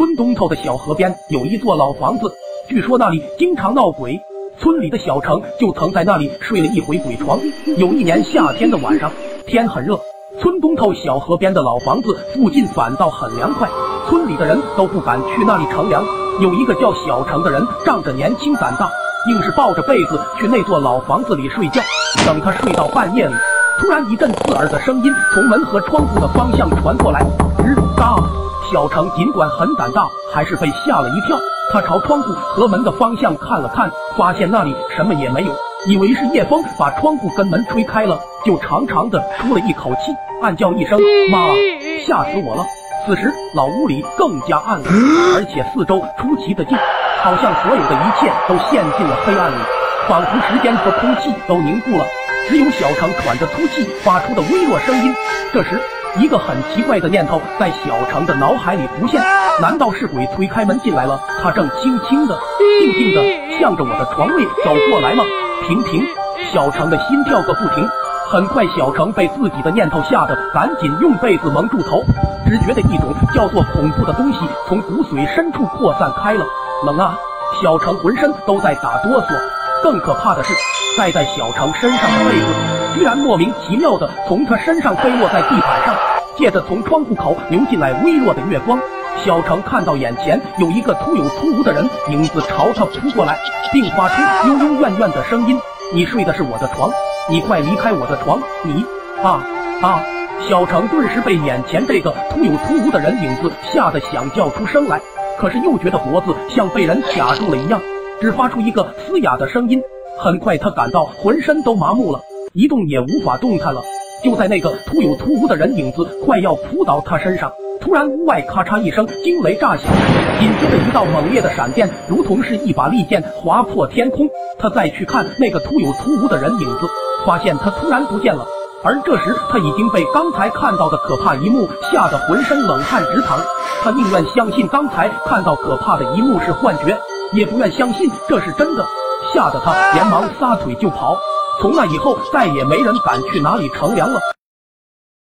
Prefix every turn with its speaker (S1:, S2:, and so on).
S1: 村东头的小河边有一座老房子，据说那里经常闹鬼。村里的小程就曾在那里睡了一回鬼床。有一年夏天的晚上，天很热，村东头小河边的老房子附近反倒很凉快，村里的人都不敢去那里乘凉。有一个叫小程的人，仗着年轻胆大，硬是抱着被子去那座老房子里睡觉。等他睡到半夜里，突然一阵刺耳的声音从门和窗户的方向传过来，吱嘎。小程尽管很胆大，还是被吓了一跳。他朝窗户和门的方向看了看，发现那里什么也没有，以为是夜风把窗户跟门吹开了，就长长的出了一口气，暗叫一声妈，吓死我了。此时老屋里更加暗了，而且四周出奇的静，好像所有的一切都陷进了黑暗里，仿佛时间和空气都凝固了，只有小程喘着粗气发出的微弱声音。这时。一个很奇怪的念头在小程的脑海里浮现，难道是鬼推开门进来了？他正轻轻的、静静的向着我的床位走过来吗？停停！小程的心跳个不停。很快，小程被自己的念头吓得赶紧用被子蒙住头，只觉得一种叫做恐怖的东西从骨髓深处扩散开了。冷啊！小程浑身都在打哆嗦。更可怕的是，盖在小程身上的被子居然莫名其妙的从他身上飞落在地板上，借着从窗户口流进来微弱的月光，小程看到眼前有一个突有突无的人影子朝他扑过来，并发出幽幽怨怨的声音：“你睡的是我的床，你快离开我的床！你啊啊！”小程顿时被眼前这个突有突无的人影子吓得想叫出声来，可是又觉得脖子像被人卡住了一样。只发出一个嘶哑的声音，很快他感到浑身都麻木了，一动也无法动弹了。就在那个突有突无的人影子快要扑倒他身上，突然屋外咔嚓一声惊雷炸响，紧接着一道猛烈的闪电如同是一把利剑划破天空。他再去看那个突有突无的人影子，发现他突然不见了。而这时他已经被刚才看到的可怕一幕吓得浑身冷汗直淌，他宁愿相信刚才看到可怕的一幕是幻觉。也不愿相信这是真的，吓得他连忙撒腿就跑。从那以后，再也没人敢去哪里乘凉了。